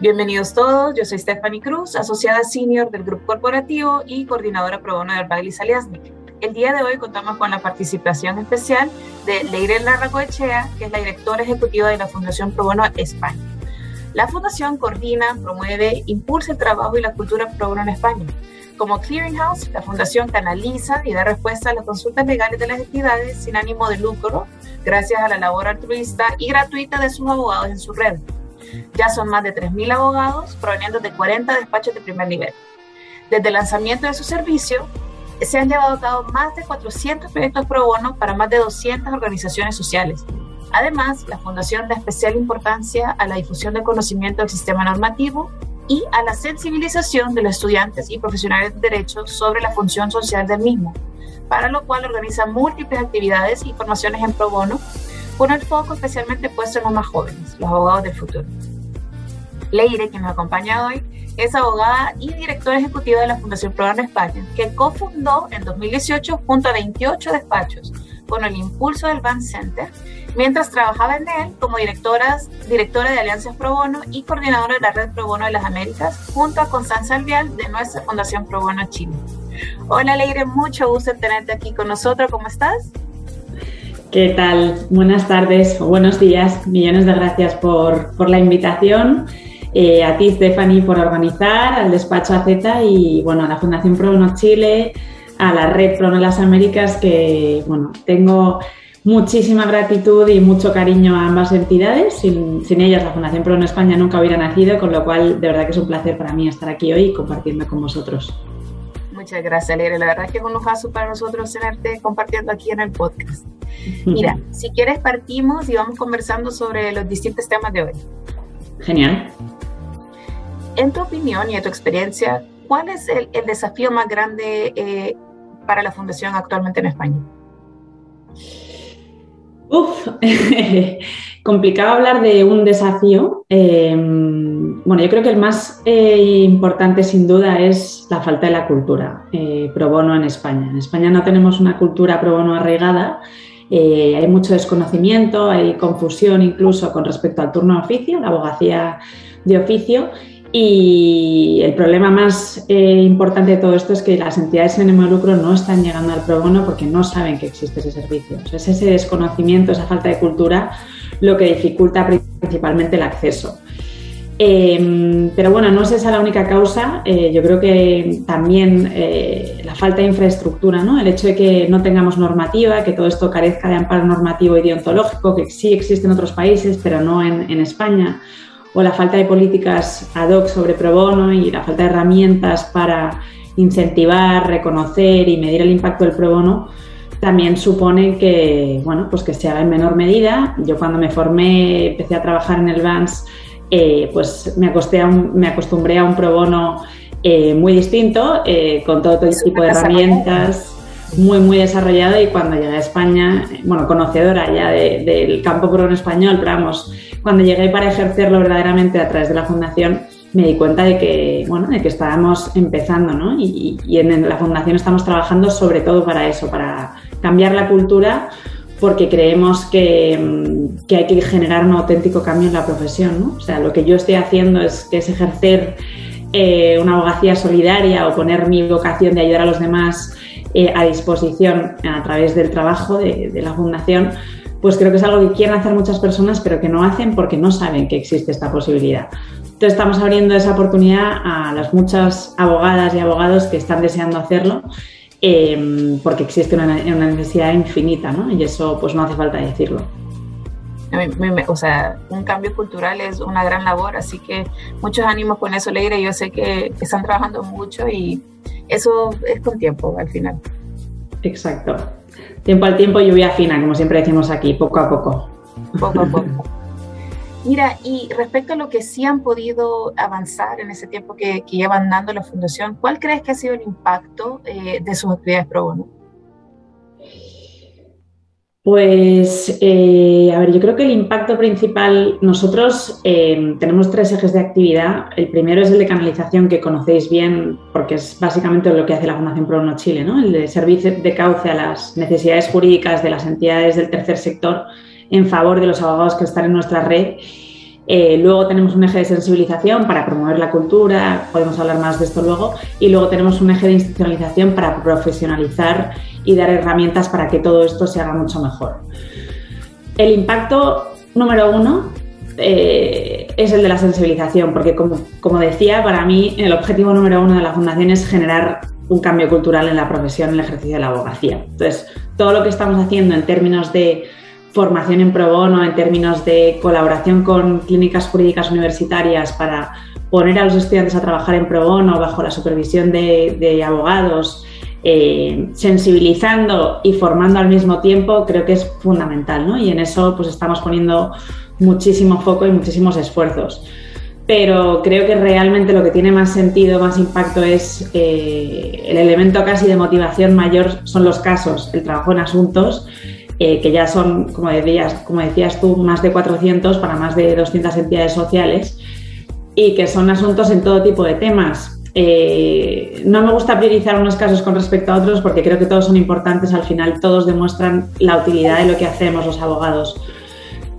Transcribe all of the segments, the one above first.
Bienvenidos todos, yo soy Stephanie Cruz, asociada senior del Grupo Corporativo y coordinadora pro bono del Baglis Aliasnik. El día de hoy contamos con la participación especial de Leire Larracoechea, que es la directora ejecutiva de la Fundación Pro Bono España. La fundación coordina, promueve, impulsa el trabajo y la cultura pro bono en España. Como clearinghouse, la fundación canaliza y da respuesta a las consultas legales de las entidades sin ánimo de lucro, gracias a la labor altruista y gratuita de sus abogados en su red. Ya son más de 3.000 abogados provenientes de 40 despachos de primer nivel. Desde el lanzamiento de su servicio, se han llevado a cabo más de 400 proyectos pro bono para más de 200 organizaciones sociales. Además, la Fundación da especial importancia a la difusión del conocimiento del sistema normativo y a la sensibilización de los estudiantes y profesionales de derecho sobre la función social del mismo, para lo cual organiza múltiples actividades y formaciones en pro bono con el foco especialmente puesto en los más jóvenes, los abogados del futuro. Leire, quien nos acompaña hoy, es abogada y directora ejecutiva de la Fundación Programa España, que cofundó en 2018 junto a 28 despachos con el impulso del Bank Center, mientras trabajaba en él como directora, directora de Alianzas Pro Bono y coordinadora de la Red Pro Bono de las Américas, junto a Constanza Alvial de nuestra Fundación Pro Bono Chile. Hola Leire, mucho gusto en tenerte aquí con nosotros, ¿cómo estás? ¿Qué tal? Buenas tardes o buenos días. Millones de gracias por, la invitación. Eh, a ti, Stephanie, por organizar, al despacho AZ y bueno, a la Fundación Pro Chile, a la Red Pro las Américas, que bueno, tengo muchísima gratitud y mucho cariño a ambas entidades. Sin, ellas, la Fundación Pro España nunca hubiera nacido, con lo cual de verdad que es un placer para mí estar aquí hoy y compartirme con vosotros. Muchas gracias, Leire. La verdad es que es un lujazo para nosotros tenerte compartiendo aquí en el podcast. Mira, si quieres partimos y vamos conversando sobre los distintos temas de hoy. Genial. En tu opinión y en tu experiencia, ¿cuál es el, desafío más grande eh, para la Fundación actualmente en España? Uf, complicado hablar de un desafío. Em, bueno, yo creo que el más eh, importante sin duda es la falta de la cultura eh, pro bono en España. En España no tenemos una cultura pro bono arraigada. Eh, hay mucho desconocimiento, hay confusión incluso con respecto al turno de oficio, la abogacía de oficio. Y el problema más importante de todo esto es que las entidades sin ánimo de lucro no están llegando al pro bono porque no saben que existe ese servicio. es ese desconocimiento, esa falta de cultura lo que dificulta principalmente el acceso. Em, pero bueno, no es esa la única causa. Eh, yo creo que también eh, la falta de infraestructura, ¿no? el hecho de que no tengamos normativa, que todo esto carezca de amparo normativo y deontológico, que sí existe en otros países, pero no en, en España, o la falta de políticas ad hoc sobre pro bono y la falta de herramientas para incentivar, reconocer y medir el impacto del pro bono, también supone que, bueno, pues que se haga en menor medida. Yo cuando me formé, empecé a trabajar en el VANS, eh, pues me, acosté me acostumbré a un pro bono eh, muy distinto, eh, con todo, tipo de herramientas, muy, muy desarrollado y cuando llegué a España, bueno, conocedora ya del campo pro bono español, pero vamos, cuando llegué para ejercerlo verdaderamente a través de la fundación, me di cuenta de que, bueno, de que estábamos empezando, ¿no? Y, y, en la fundación estamos trabajando sobre todo para eso, para cambiar la cultura, porque creemos que, que, hay que generar un auténtico cambio en la profesión, ¿no? O sea, lo que yo estoy haciendo es, es ejercer eh, una abogacía solidaria o poner mi vocación de ayudar a los demás eh, a disposición a través del trabajo de, de la fundación, pues creo que es algo que quieren hacer muchas personas, pero que no hacen porque no saben que existe esta posibilidad. Entonces estamos abriendo esa oportunidad a las muchas abogadas y abogados que están deseando hacerlo em, porque existe una, necesidad infinita, ¿no? Y eso pues no hace falta decirlo. o sea, un cambio cultural es una gran labor, así que muchos ánimos con eso, Leire. Yo sé que están trabajando mucho y eso es con tiempo al final. Exacto. Tiempo al tiempo, lluvia fina, como siempre decimos aquí, poco a poco. Poco a poco. Mira, y respecto a lo que sí han podido avanzar en ese tiempo que, llevan dando la fundación, ¿cuál crees que ha sido el impacto eh, de sus actividades pro bono? Pues, eh, a ver, yo creo que el impacto principal, nosotros eh, tenemos tres ejes de actividad. El primero es el de canalización, que conocéis bien, porque es básicamente lo que hace la Fundación Pro Bono Chile, ¿no? El de servicio de cauce a las necesidades jurídicas de las entidades del tercer sector en favor de los abogados que están en nuestra red. Eh, luego tenemos un eje de sensibilización para promover la cultura, podemos hablar más de esto luego, y luego tenemos un eje de institucionalización para profesionalizar y dar herramientas para que todo esto se haga mucho mejor. El impacto número uno eh, es el de la sensibilización, porque como, como, decía, para mí el objetivo número uno de la Fundación es generar un cambio cultural en la profesión, en el ejercicio de la abogacía. Entonces, todo lo que estamos haciendo en términos de formación en pro bono, en términos de colaboración con clínicas jurídicas universitarias para poner a los estudiantes a trabajar en pro bono bajo la supervisión de, abogados, eh, sensibilizando y formando al mismo tiempo, creo que es fundamental, ¿no? Y en eso pues estamos poniendo muchísimo foco y muchísimos esfuerzos. Pero creo que realmente lo que tiene más sentido, más impacto es eh, el elemento casi de motivación mayor son los casos, el trabajo en asuntos, eh, que ya son, como decías, como decías tú, más de 400 para más de 200 entidades sociales y que son asuntos en todo tipo de temas. Eh, no me gusta priorizar unos casos con respecto a otros porque creo que todos son importantes, al final todos demuestran la utilidad de lo que hacemos los abogados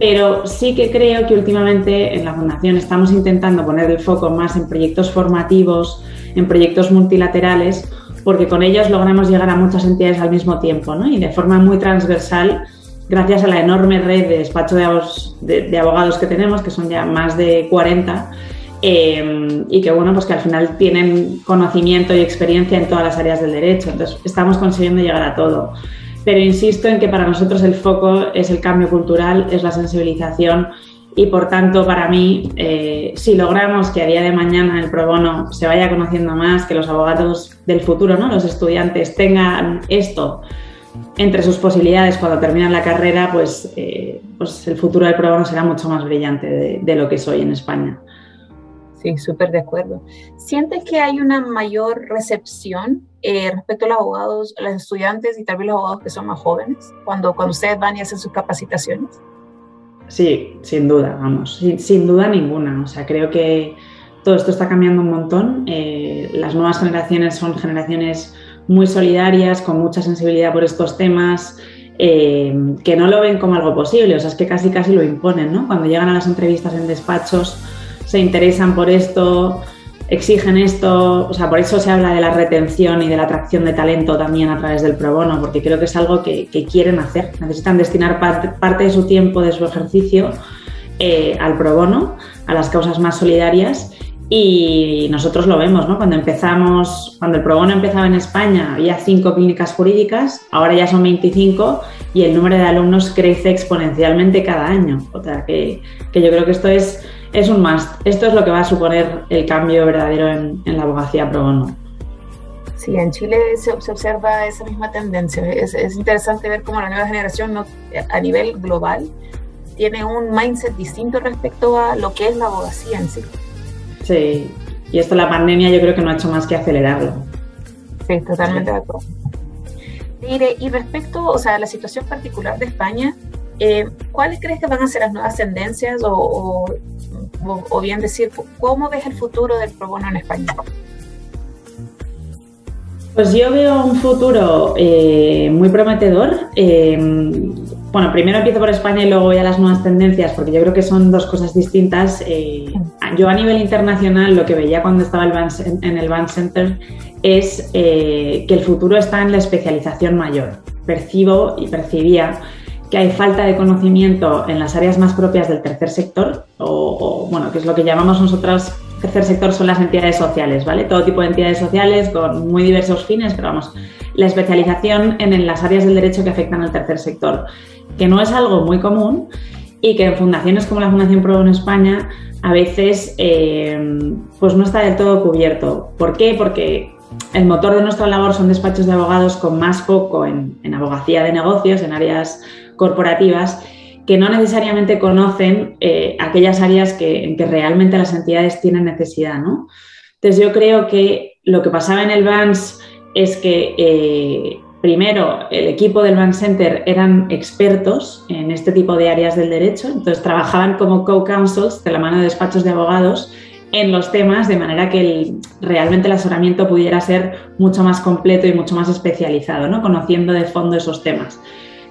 pero sí que creo que últimamente en la Fundación estamos intentando poner el foco más en proyectos formativos, en proyectos multilaterales, porque con ellos logramos llegar a muchas entidades al mismo tiempo ¿no? y de forma muy transversal, gracias a la enorme red de despachos de, abogados que tenemos, que son ya más de 40. Eh, y que bueno, pues que al final tienen conocimiento y experiencia en todas las áreas del derecho. Entonces, estamos consiguiendo llegar a todo pero insisto en que para nosotros el foco es el cambio cultural, es la sensibilización y por tanto para mí, eh, si logramos que a día de mañana el pro bono se vaya conociendo más, que los abogados del futuro, ¿no? los estudiantes tengan esto entre sus posibilidades cuando terminan la carrera, pues, eh, pues el futuro del pro bono será mucho más brillante de, lo que es hoy en España. Sí, súper de acuerdo. ¿Sientes que hay una mayor recepción eh, respecto a los abogados, a los estudiantes y también los abogados que son más jóvenes cuando, cuando ustedes van y hacen sus capacitaciones? Sí, sin duda, vamos, sin, duda ninguna. O sea, creo que todo esto está cambiando un montón. Eh, las nuevas generaciones son generaciones muy solidarias, con mucha sensibilidad por estos temas, eh, que no lo ven como algo posible, o sea, es que casi casi lo imponen, ¿no? Cuando llegan a las entrevistas en despachos, se interesan por esto, exigen esto, o sea, por eso se habla de la retención y de la atracción de talento también a través del pro bono, porque creo que es algo que, quieren hacer. Necesitan destinar parte, de su tiempo, de su ejercicio eh, al pro bono, a las causas más solidarias. Y nosotros lo vemos, ¿no? Cuando empezamos, cuando el pro bono empezaba en España, había cinco clínicas jurídicas, ahora ya son 25 y el número de alumnos crece exponencialmente cada año. O sea, que, que yo creo que esto es es un must. Esto es lo que va a suponer el cambio verdadero en, la abogacía pro bono. Sí, en Chile se, observa esa misma tendencia. Es, interesante ver cómo la nueva generación a nivel global tiene un mindset distinto respecto a lo que es la abogacía en sí. Sí, y esto la pandemia yo creo que no ha hecho más que acelerarlo. Sí, totalmente de acuerdo. y respecto o sea, a la situación particular de España, eh, ¿cuáles crees que van a ser las nuevas tendencias o, o, bien decir, ¿cómo ves el futuro del pro bono en España? Pues yo veo un futuro eh, muy prometedor. Eh, bueno, primero empiezo por España y luego voy a las nuevas tendencias, porque yo creo que son dos cosas distintas. Eh, yo a nivel internacional lo que veía cuando estaba en el Band Center es que el futuro está en la especialización mayor. Percibo y percibía que hay falta de conocimiento en las áreas más propias del tercer sector, o, bueno, que es lo que llamamos nosotros tercer sector son las entidades sociales, ¿vale? Todo tipo de entidades sociales con muy diversos fines, pero vamos, la especialización en las áreas del derecho que afectan al tercer sector, que no es algo muy común y que en fundaciones como la Fundación Pro en España a veces eh, pues no está del todo cubierto. ¿Por qué? Porque el motor de nuestra labor son despachos de abogados con más foco en, en abogacía de negocios, en áreas corporativas que no necesariamente conocen eh, aquellas áreas que, en que realmente las entidades tienen necesidad. ¿no? Entonces yo creo que lo que pasaba en el BANS es que eh, primero el equipo del BANS Center eran expertos en este tipo de áreas del derecho, entonces trabajaban como co-counsels de la mano de despachos de abogados en los temas de manera que realmente el asesoramiento pudiera ser mucho más completo y mucho más especializado, ¿no? conociendo de fondo esos temas.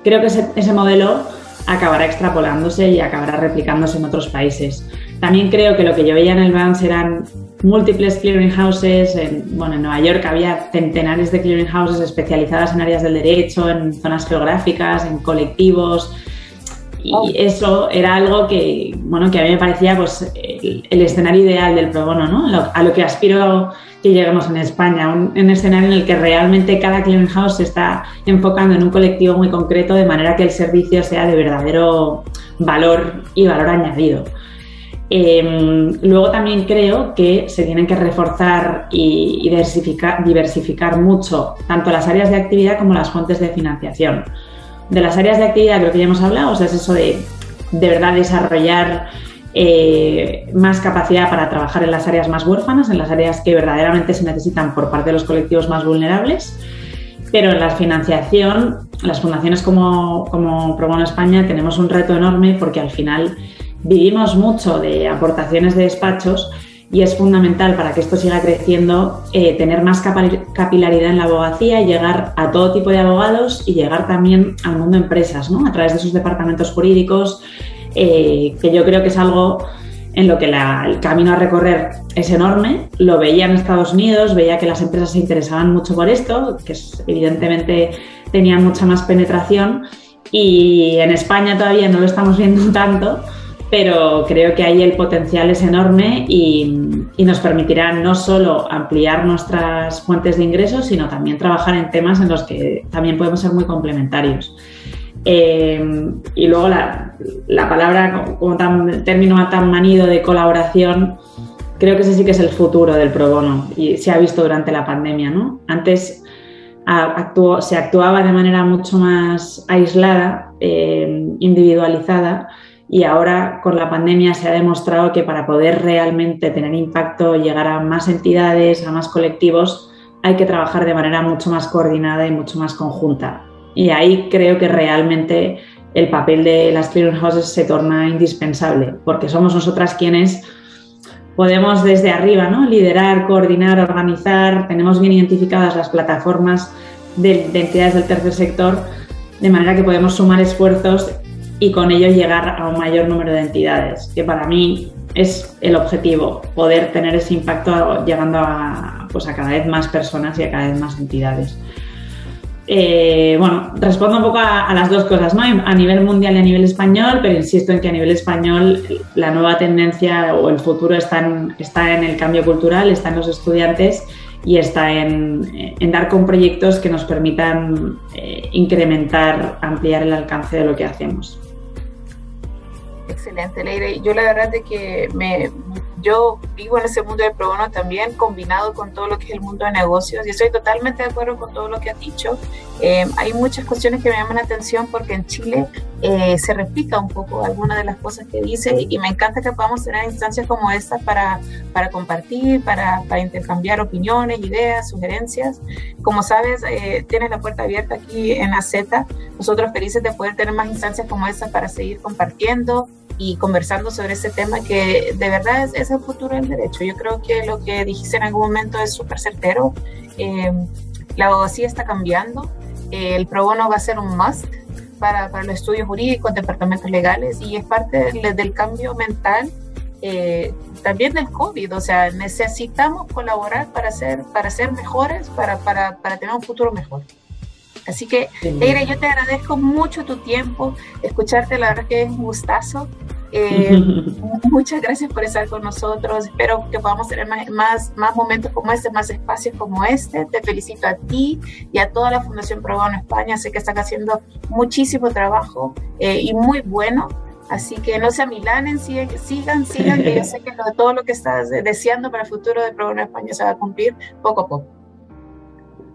Creo que ese, modelo acabará extrapolándose y acabará replicándose en otros países. También creo que lo que yo veía en el BANS eran múltiples clearinghouses. En, bueno, en Nueva York había centenares de clearinghouses especializadas en áreas del derecho, en zonas geográficas, en colectivos. Y oh. eso era algo que, bueno, que a mí me parecía pues, el, escenario ideal del pro bono, ¿no? a lo que aspiro que lleguemos en España, un, escenario en el que realmente cada clearinghouse se está enfocando en un colectivo muy concreto de manera que el servicio sea de verdadero valor y valor añadido. Em, luego también creo que se tienen que reforzar y, diversificar, diversificar, mucho tanto las áreas de actividad como las fuentes de financiación. De las áreas de actividad creo que ya hemos hablado, es eso de de verdad desarrollar eh, más capacidad para trabajar en las áreas más huérfanas, en las áreas que verdaderamente se necesitan por parte de los colectivos más vulnerables. Pero en la financiación, las fundaciones como, como Promono España tenemos un reto enorme porque al final vivimos mucho de aportaciones de despachos y es fundamental para que esto siga creciendo eh, tener más capilaridad en la abogacía llegar a todo tipo de abogados y llegar también al mundo de empresas, ¿no? a través de sus departamentos jurídicos, eh, que yo creo que es algo en lo que el camino a recorrer es enorme. Lo veía en Estados Unidos, veía que las empresas se interesaban mucho por esto, que evidentemente tenían mucha más penetración y en España todavía no lo estamos viendo tanto pero creo que ahí el potencial es enorme y, nos permitirá no solo ampliar nuestras fuentes de ingresos, sino también trabajar en temas en los que también podemos ser muy complementarios. Eh, y luego la, palabra, como tan, término tan manido de colaboración, creo que ese sí que es el futuro del pro bono y se ha visto durante la pandemia. ¿no? Antes se actuaba de manera mucho más aislada, eh, individualizada y ahora con la pandemia se ha demostrado que para poder realmente tener impacto, llegar a más entidades, a más colectivos, hay que trabajar de manera mucho más coordinada y mucho más conjunta. Y ahí creo que realmente el papel de las houses se torna indispensable, porque somos nosotras quienes podemos desde arriba ¿no? liderar, coordinar, organizar, tenemos bien identificadas las plataformas de, de entidades del tercer sector, de manera que podemos sumar esfuerzos y con ello llegar a un mayor número de entidades, que para mí es el objetivo, poder tener ese impacto llegando a, pues a cada vez más personas y a cada vez más entidades. Eh, bueno, respondo un poco a, las dos cosas, ¿no? A nivel mundial y a nivel español, pero insisto en que a nivel español la nueva tendencia o el futuro está en, está en el cambio cultural, está en los estudiantes y está en, dar con proyectos que nos permitan eh, incrementar, ampliar el alcance de lo que hacemos. Excelente, Leire. Yo la verdad es que me, yo vivo en ese mundo del pro bono también, combinado con todo lo que es el mundo de negocios, y estoy totalmente de acuerdo con todo lo que has dicho. Eh, hay muchas cuestiones que me llaman la atención porque en Chile eh, se replica un poco algunas de las cosas que dice y me encanta que podamos tener instancias como esta para, para compartir, para, para intercambiar opiniones, ideas, sugerencias. Como sabes, eh, tienes la puerta abierta aquí en AZ. Nosotros felices de poder tener más instancias como esta para seguir compartiendo, y conversando sobre ese tema que de verdad es, el futuro del derecho. Yo creo que lo que dijiste en algún momento es súper certero. Eh, la abogacía está cambiando, eh, el pro bono va a ser un must para, para, los estudios jurídicos, departamentos legales y es parte del, cambio mental eh, también del COVID. O sea, necesitamos colaborar para ser, para ser mejores, para, para, para tener un futuro mejor. Así que, Leire, yo te agradezco mucho tu tiempo, escucharte, la verdad que es un gustazo. Eh, muchas gracias por estar con nosotros. Espero que podamos tener más, más, momentos como este, más espacios como este. Te felicito a ti y a toda la Fundación Pro Bono España. Sé que están haciendo muchísimo trabajo eh, y muy bueno. Así que no se amilanen, sigan, sigan, sigan, que yo sé que todo lo que estás deseando para el futuro de Pro Bono España se va a cumplir poco a poco.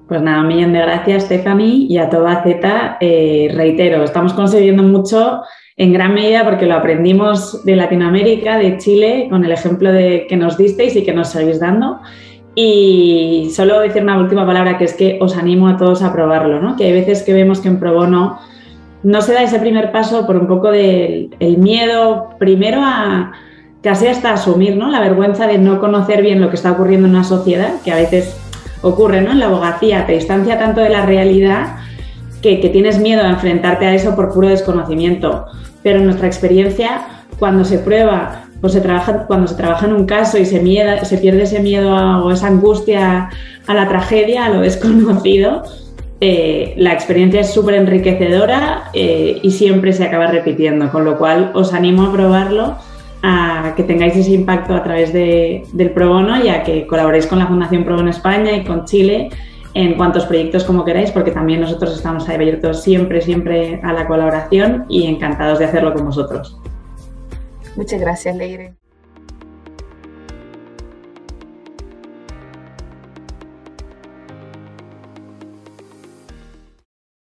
Pues nada, un millón de gracias, Stephanie, y a toda Z. Eh, reitero, estamos consiguiendo mucho en gran medida porque lo aprendimos de Latinoamérica, de Chile, con el ejemplo de, que nos disteis y que nos seguís dando. Y solo decir una última palabra, que es que os animo a todos a probarlo, ¿no? Que hay veces que vemos que en pro bono no se da ese primer paso por un poco del miedo, primero a casi hasta asumir, ¿no? La vergüenza de no conocer bien lo que está ocurriendo en una sociedad, que a veces ocurre en la abogacía, te distancia tanto de la realidad que, tienes miedo a enfrentarte a eso por puro desconocimiento. Pero en nuestra experiencia, cuando se prueba pues se trabaja, cuando se trabaja en un caso y se, se pierde ese miedo o esa angustia a la tragedia, a lo desconocido, eh, la experiencia es súper enriquecedora eh, y siempre se acaba repitiendo, con lo cual os animo a probarlo, a que tengáis ese impacto a través del Pro Bono y a que colaboréis con la Fundación Pro Bono España y con Chile en cuantos proyectos como queráis, porque también nosotros estamos abiertos siempre, siempre a la colaboración y encantados de hacerlo con vosotros. Muchas gracias, Leire.